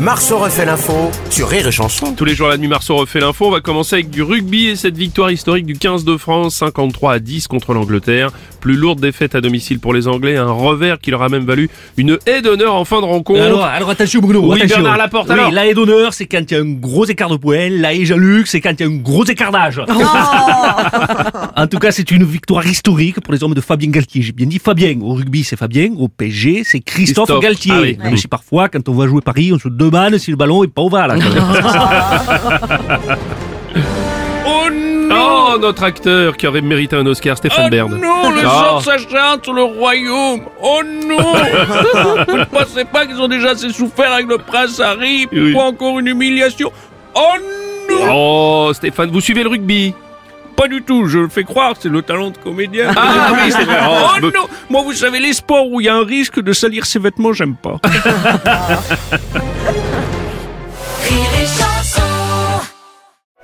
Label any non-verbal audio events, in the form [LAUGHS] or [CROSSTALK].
Marceau refait l'info sur Rire et Chanson. Tous les jours à la nuit, Marceau refait l'info. On va commencer avec du rugby et cette victoire historique du 15 de France, 53 à 10 contre l'Angleterre. Plus lourde défaite à domicile pour les Anglais, un revers qui leur a même valu une haie d'honneur en fin de rencontre. Alors, alors attention Bruno, Oui, attention. Bernard Laporte, Oui, alors. la haie d'honneur, c'est quand il y a un gros écart de points. La haie Jean-Luc, c'est quand il y a un gros écart d'âge. [LAUGHS] en tout cas, c'est une victoire historique pour les hommes de Fabien Galtier. J'ai bien dit Fabien. Au rugby, c'est Fabien. Au PSG, c'est Christophe, Christophe. Galtier. Ah oui. Même si parfois, quand on va jouer Paris, on se demande si le ballon est pas ovale. [LAUGHS] Oh non Oh, notre acteur qui aurait mérité un Oscar, Stéphane Oh Bern. non, les Oh. autres s'acharnent sur le royaume Oh non [LAUGHS] Vous ne pensez pas qu'ils ont déjà assez souffert avec le prince Harry Oui. Pourquoi encore une humiliation? Oh non Oh, Stéphane, vous suivez le rugby? Pas du tout, je le fais croire, c'est le talent de comédien. Ah oui, c'est vrai. [LAUGHS] Oh, Oh, me- non Moi, vous savez, les sports où il y a un risque de salir ses vêtements, j'aime pas. [LAUGHS]